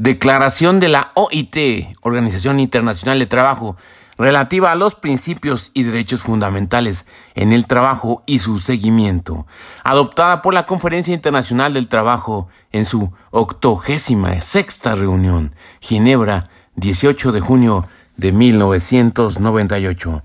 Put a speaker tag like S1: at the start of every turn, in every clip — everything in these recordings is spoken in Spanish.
S1: Declaración de la OIT, Organización Internacional de Trabajo, relativa a los principios y derechos fundamentales en el trabajo y su seguimiento, adoptada por la Conferencia Internacional del Trabajo en su octogésima sexta reunión, Ginebra, 18 de junio de 1998.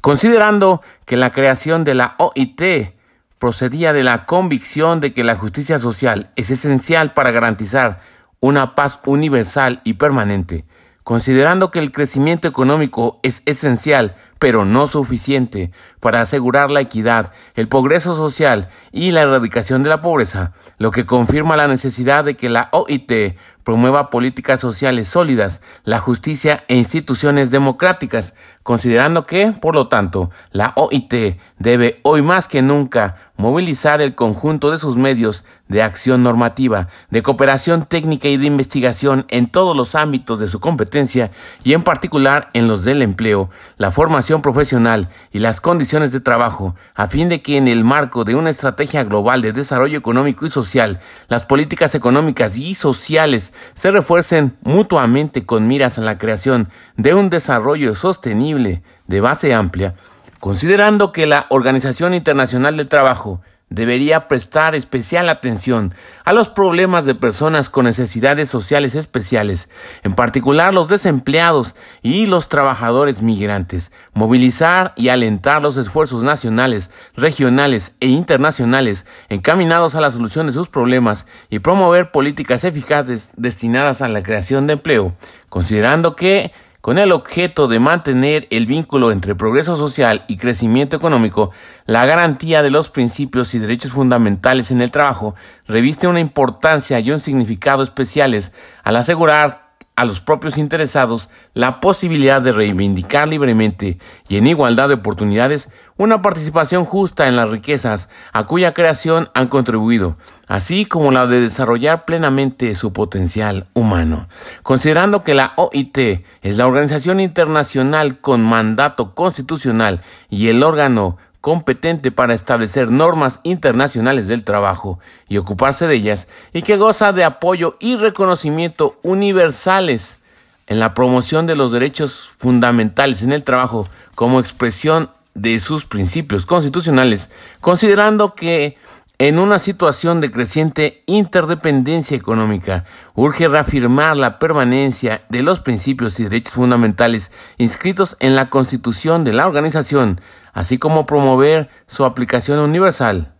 S1: Considerando que la creación de la OIT procedía de la convicción de que la justicia social es esencial para garantizar una paz universal y permanente, considerando que el crecimiento económico es esencial, pero no suficiente, para asegurar la equidad, el progreso social y la erradicación de la pobreza, lo que confirma la necesidad de que la OIT promueva políticas sociales sólidas, la justicia e instituciones democráticas, considerando que, por lo tanto, la OIT debe hoy más que nunca movilizar el conjunto de sus medios de acción normativa, de cooperación técnica y de investigación en todos los ámbitos de su competencia y en particular en los del empleo, la formación profesional y las condiciones de trabajo, a fin de que en el marco de una estrategia global de desarrollo económico y social, las políticas económicas y sociales se refuercen mutuamente con miras a la creación de un desarrollo sostenible de base amplia, considerando que la Organización Internacional del Trabajo debería prestar especial atención a los problemas de personas con necesidades sociales especiales, en particular los desempleados y los trabajadores migrantes, movilizar y alentar los esfuerzos nacionales, regionales e internacionales encaminados a la solución de sus problemas y promover políticas eficaces destinadas a la creación de empleo, considerando que con el objeto de mantener el vínculo entre progreso social y crecimiento económico, la garantía de los principios y derechos fundamentales en el trabajo reviste una importancia y un significado especiales al asegurar a los propios interesados la posibilidad de reivindicar libremente y en igualdad de oportunidades una participación justa en las riquezas a cuya creación han contribuido, así como la de desarrollar plenamente su potencial humano. Considerando que la OIT es la organización internacional con mandato constitucional y el órgano competente para establecer normas internacionales del trabajo y ocuparse de ellas, y que goza de apoyo y reconocimiento universales en la promoción de los derechos fundamentales en el trabajo como expresión de sus principios constitucionales, considerando que en una situación de creciente interdependencia económica, urge reafirmar la permanencia de los principios y derechos fundamentales inscritos en la Constitución de la organización, así como promover su aplicación universal.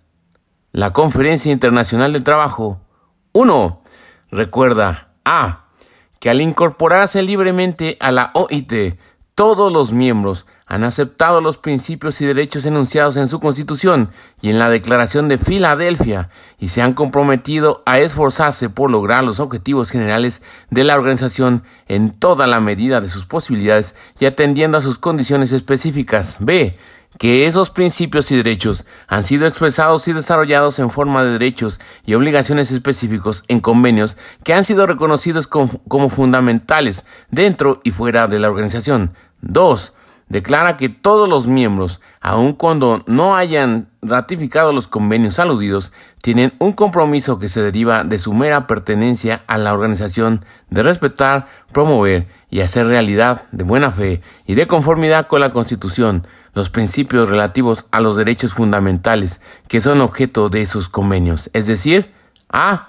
S1: La Conferencia Internacional del Trabajo 1. Recuerda A. que al incorporarse libremente a la OIT, todos los miembros han aceptado los principios y derechos enunciados en su Constitución y en la Declaración de Filadelfia y se han comprometido a esforzarse por lograr los objetivos generales de la organización en toda la medida de sus posibilidades y atendiendo a sus condiciones específicas. B que esos principios y derechos han sido expresados y desarrollados en forma de derechos y obligaciones específicos en convenios que han sido reconocidos como, fundamentales dentro y fuera de la organización. 2 declara que todos los miembros, aun cuando no hayan ratificado los convenios aludidos, tienen un compromiso que se deriva de su mera pertenencia a la organización de respetar, promover y hacer realidad de buena fe y de conformidad con la Constitución los principios relativos a los derechos fundamentales que son objeto de esos convenios, es decir, a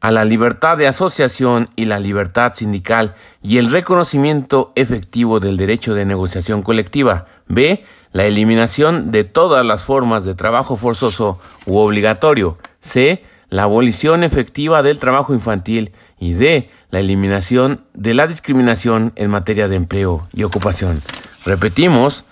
S1: a la libertad de asociación y la libertad sindical y el reconocimiento efectivo del derecho de negociación colectiva. B. La eliminación de todas las formas de trabajo forzoso u obligatorio. C. La abolición efectiva del trabajo infantil. Y D. La eliminación de la discriminación en materia de empleo y ocupación. Repetimos,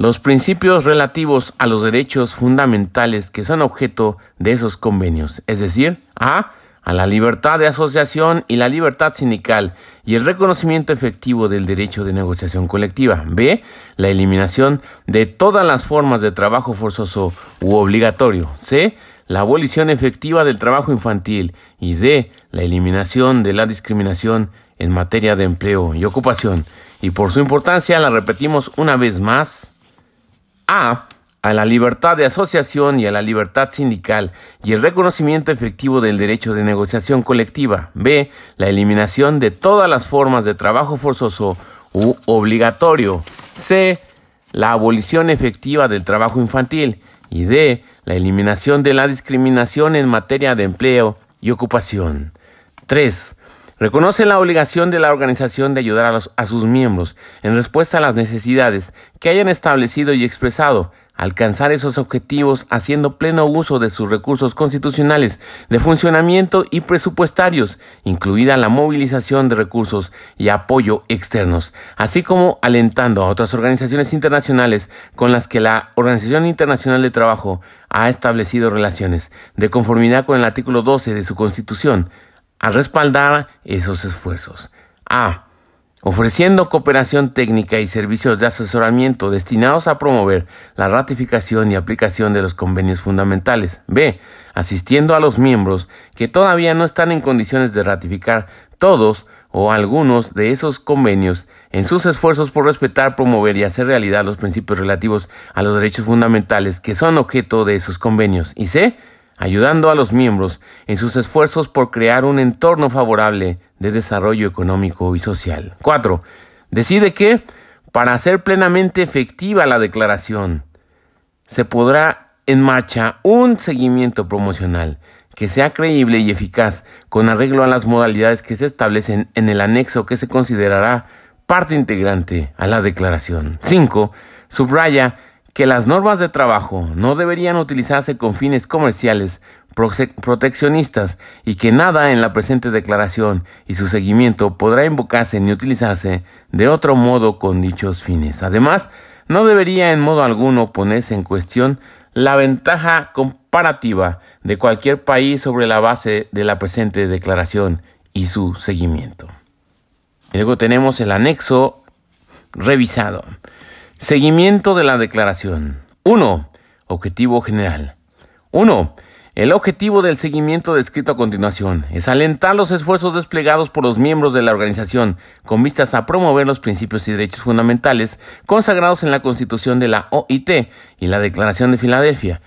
S1: los principios relativos a los derechos fundamentales que son objeto de esos convenios, es decir, a a la libertad de asociación y la libertad sindical y el reconocimiento efectivo del derecho de negociación colectiva. B. La eliminación de todas las formas de trabajo forzoso u obligatorio. C. La abolición efectiva del trabajo infantil. Y D. La eliminación de la discriminación en materia de empleo y ocupación. Y por su importancia la repetimos una vez más. A. a la libertad de asociación y a la libertad sindical y el reconocimiento efectivo del derecho de negociación colectiva. B. La eliminación de todas las formas de trabajo forzoso u obligatorio. C. La abolición efectiva del trabajo infantil. Y D. La eliminación de la discriminación en materia de empleo y ocupación. 3. Reconoce la obligación de la organización de ayudar a, a, sus miembros en respuesta a las necesidades que hayan establecido y expresado, alcanzar esos objetivos haciendo pleno uso de sus recursos constitucionales de funcionamiento y presupuestarios, incluida la movilización de recursos y apoyo externos, así como alentando a otras organizaciones internacionales con las que la Organización Internacional de Trabajo ha establecido relaciones, de conformidad con el artículo 12 de su Constitución, a respaldar esos esfuerzos. A ofreciendo cooperación técnica y servicios de asesoramiento destinados a promover la ratificación y aplicación de los convenios fundamentales. B. Asistiendo a los miembros que todavía no están en condiciones de ratificar todos o algunos de esos convenios en sus esfuerzos por respetar, promover y hacer realidad los principios relativos a los derechos fundamentales que son objeto de esos convenios. Y C ayudando a los miembros en sus esfuerzos por crear un entorno favorable de desarrollo económico y social. 4. Decide que, para hacer plenamente efectiva la declaración, se podrá en marcha un seguimiento promocional que sea creíble y eficaz con arreglo a las modalidades que se establecen en el anexo que se considerará parte integrante a la declaración. 5. Subraya que las normas de trabajo no deberían utilizarse con fines comerciales proteccionistas y que nada en la presente declaración y su seguimiento podrá invocarse ni utilizarse de otro modo con dichos fines. Además, no debería en modo alguno ponerse en cuestión la ventaja comparativa de cualquier país sobre la base de la presente declaración y su seguimiento. luego tenemos el anexo revisado. Seguimiento de la declaración. 1. Objetivo general. 1. El objetivo del seguimiento descrito a continuación es alentar los esfuerzos desplegados por los miembros de la organización con vistas a promover los principios y derechos fundamentales consagrados en la Constitución de la OIT y la Declaración de Filadelfia,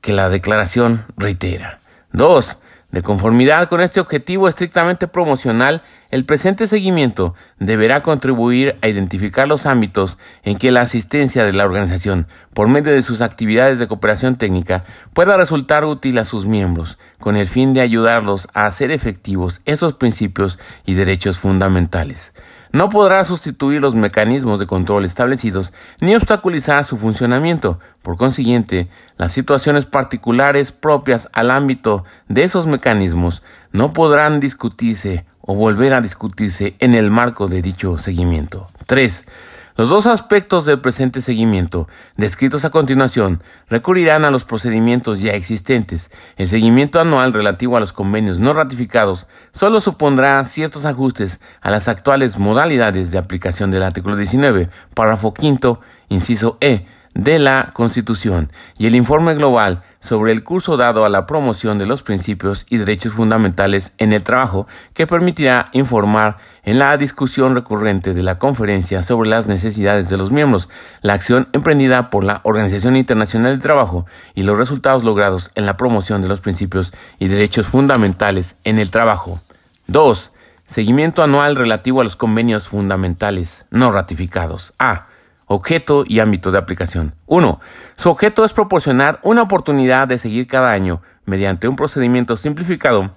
S1: que la declaración reitera. 2. De conformidad con este objetivo estrictamente promocional, el presente seguimiento deberá contribuir a identificar los ámbitos en que la asistencia de la organización, por medio de sus actividades de cooperación técnica, pueda resultar útil a sus miembros, con el fin de ayudarlos a hacer efectivos esos principios y derechos fundamentales no podrá sustituir los mecanismos de control establecidos ni obstaculizar su funcionamiento. Por consiguiente, las situaciones particulares propias al ámbito de esos mecanismos no podrán discutirse o volver a discutirse en el marco de dicho seguimiento. 3. Los dos aspectos del presente seguimiento, descritos a continuación, recurrirán a los procedimientos ya existentes. El seguimiento anual relativo a los convenios no ratificados solo supondrá ciertos ajustes a las actuales modalidades de aplicación del artículo 19, párrafo quinto, inciso E, de la Constitución y el informe global sobre el curso dado a la promoción de los principios y derechos fundamentales en el trabajo que permitirá informar en la discusión recurrente de la conferencia sobre las necesidades de los miembros, la acción emprendida por la Organización Internacional del Trabajo y los resultados logrados en la promoción de los principios y derechos fundamentales en el trabajo. 2. Seguimiento anual relativo a los convenios fundamentales no ratificados. A. Objeto y ámbito de aplicación. 1. Su objeto es proporcionar una oportunidad de seguir cada año, mediante un procedimiento simplificado,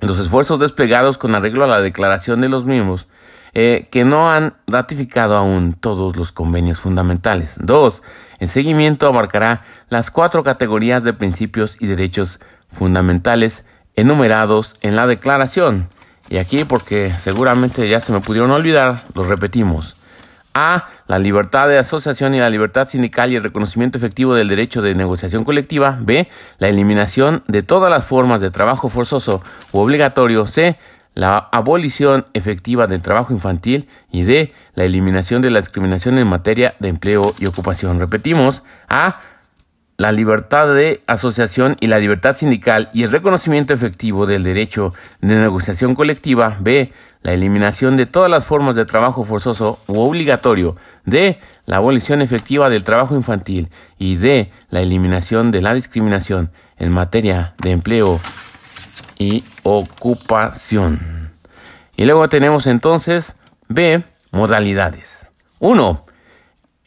S1: los esfuerzos desplegados con arreglo a la declaración de los mismos eh, que no han ratificado aún todos los convenios fundamentales. 2. El seguimiento abarcará las cuatro categorías de principios y derechos fundamentales enumerados en la declaración. Y aquí, porque seguramente ya se me pudieron olvidar, los repetimos. A. La libertad de asociación y la libertad sindical y el reconocimiento efectivo del derecho de negociación colectiva. B. La eliminación de todas las formas de trabajo forzoso u obligatorio. C. La abolición efectiva del trabajo infantil. Y D. La eliminación de la discriminación en materia de empleo y ocupación. Repetimos. A la libertad de asociación y la libertad sindical y el reconocimiento efectivo del derecho de negociación colectiva. B. La eliminación de todas las formas de trabajo forzoso u obligatorio. D. la abolición efectiva del trabajo infantil y D, la eliminación de la discriminación en materia de empleo y ocupación. Y luego tenemos entonces B, modalidades. 1.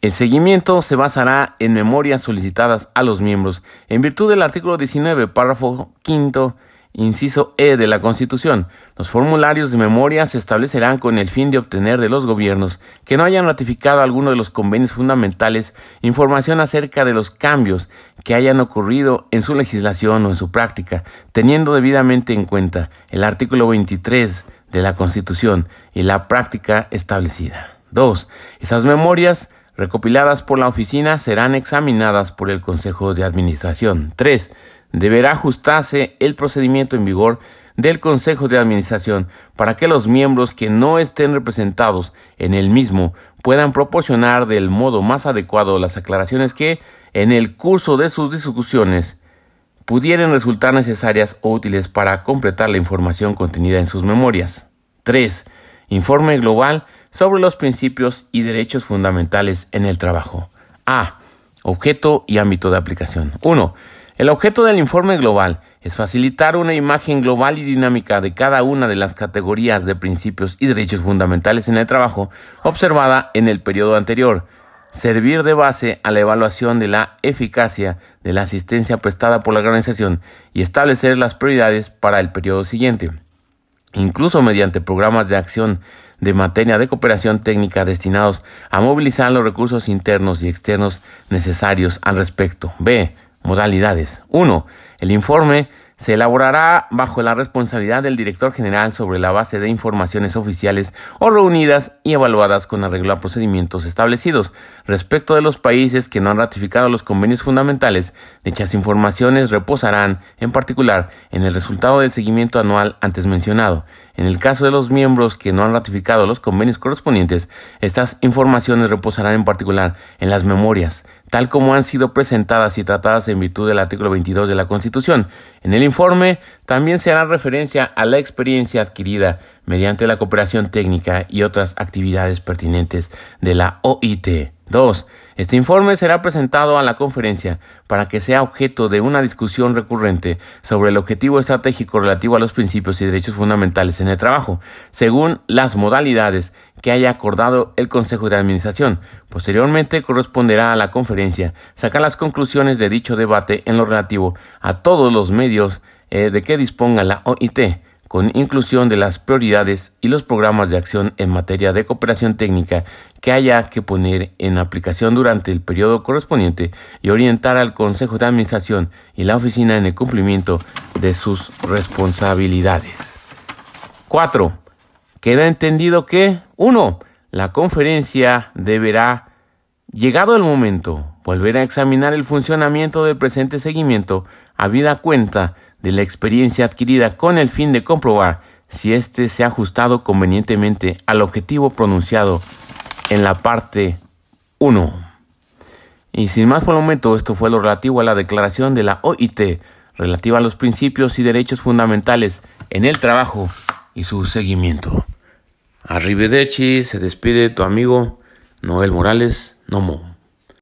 S1: El seguimiento se basará en memorias solicitadas a los miembros en virtud del artículo 19, párrafo quinto Inciso E de la Constitución. Los formularios de memoria se establecerán con el fin de obtener de los gobiernos que no hayan ratificado alguno de los convenios fundamentales información acerca de los cambios que hayan ocurrido en su legislación o en su práctica, teniendo debidamente en cuenta el artículo 23 de la Constitución y la práctica establecida. 2. Esas memorias recopiladas por la oficina serán examinadas por el Consejo de Administración. 3 deberá ajustarse el procedimiento en vigor del Consejo de Administración para que los miembros que no estén representados en el mismo puedan proporcionar del modo más adecuado las aclaraciones que, en el curso de sus discusiones, pudieran resultar necesarias o útiles para completar la información contenida en sus memorias. 3. Informe global sobre los principios y derechos fundamentales en el trabajo. A. Objeto y ámbito de aplicación. 1. El objeto del informe global es facilitar una imagen global y dinámica de cada una de las categorías de principios y derechos fundamentales en el trabajo observada en el periodo anterior, servir de base a la evaluación de la eficacia de la asistencia prestada por la organización y establecer las prioridades para el periodo siguiente, incluso mediante programas de acción de materia de cooperación técnica destinados a movilizar los recursos internos y externos necesarios al respecto. B. Modalidades. 1. El informe se elaborará bajo la responsabilidad del director general sobre la base de informaciones oficiales o reunidas y evaluadas con arreglo a procedimientos establecidos. Respecto de los países que no han ratificado los convenios fundamentales, dichas informaciones reposarán, en particular, en el resultado del seguimiento anual antes mencionado. En el caso de los miembros que no han ratificado los convenios correspondientes, estas informaciones reposarán en particular en las memorias tal como han sido presentadas y tratadas en virtud del artículo 22 de la Constitución. En el informe también se hará referencia a la experiencia adquirida mediante la cooperación técnica y otras actividades pertinentes de la OIT. 2. Este informe será presentado a la conferencia para que sea objeto de una discusión recurrente sobre el objetivo estratégico relativo a los principios y derechos fundamentales en el trabajo, según las modalidades que haya acordado el Consejo de Administración. Posteriormente corresponderá a la conferencia sacar las conclusiones de dicho debate en lo relativo a todos los medios eh, de que disponga la OIT con inclusión de las prioridades y los programas de acción en materia de cooperación técnica que haya que poner en aplicación durante el periodo correspondiente y orientar al Consejo de Administración y la oficina en el cumplimiento de sus responsabilidades. 4. Queda entendido que 1. La conferencia deberá, llegado el momento, volver a examinar el funcionamiento del presente seguimiento, habida cuenta de la experiencia adquirida con el fin de comprobar si éste se ha ajustado convenientemente al objetivo pronunciado en la parte 1. Y sin más por el momento, esto fue lo relativo a la declaración de la OIT relativa a los principios y derechos fundamentales en el trabajo y su seguimiento. Arrivederci, se despide tu amigo Noel Morales Nomo.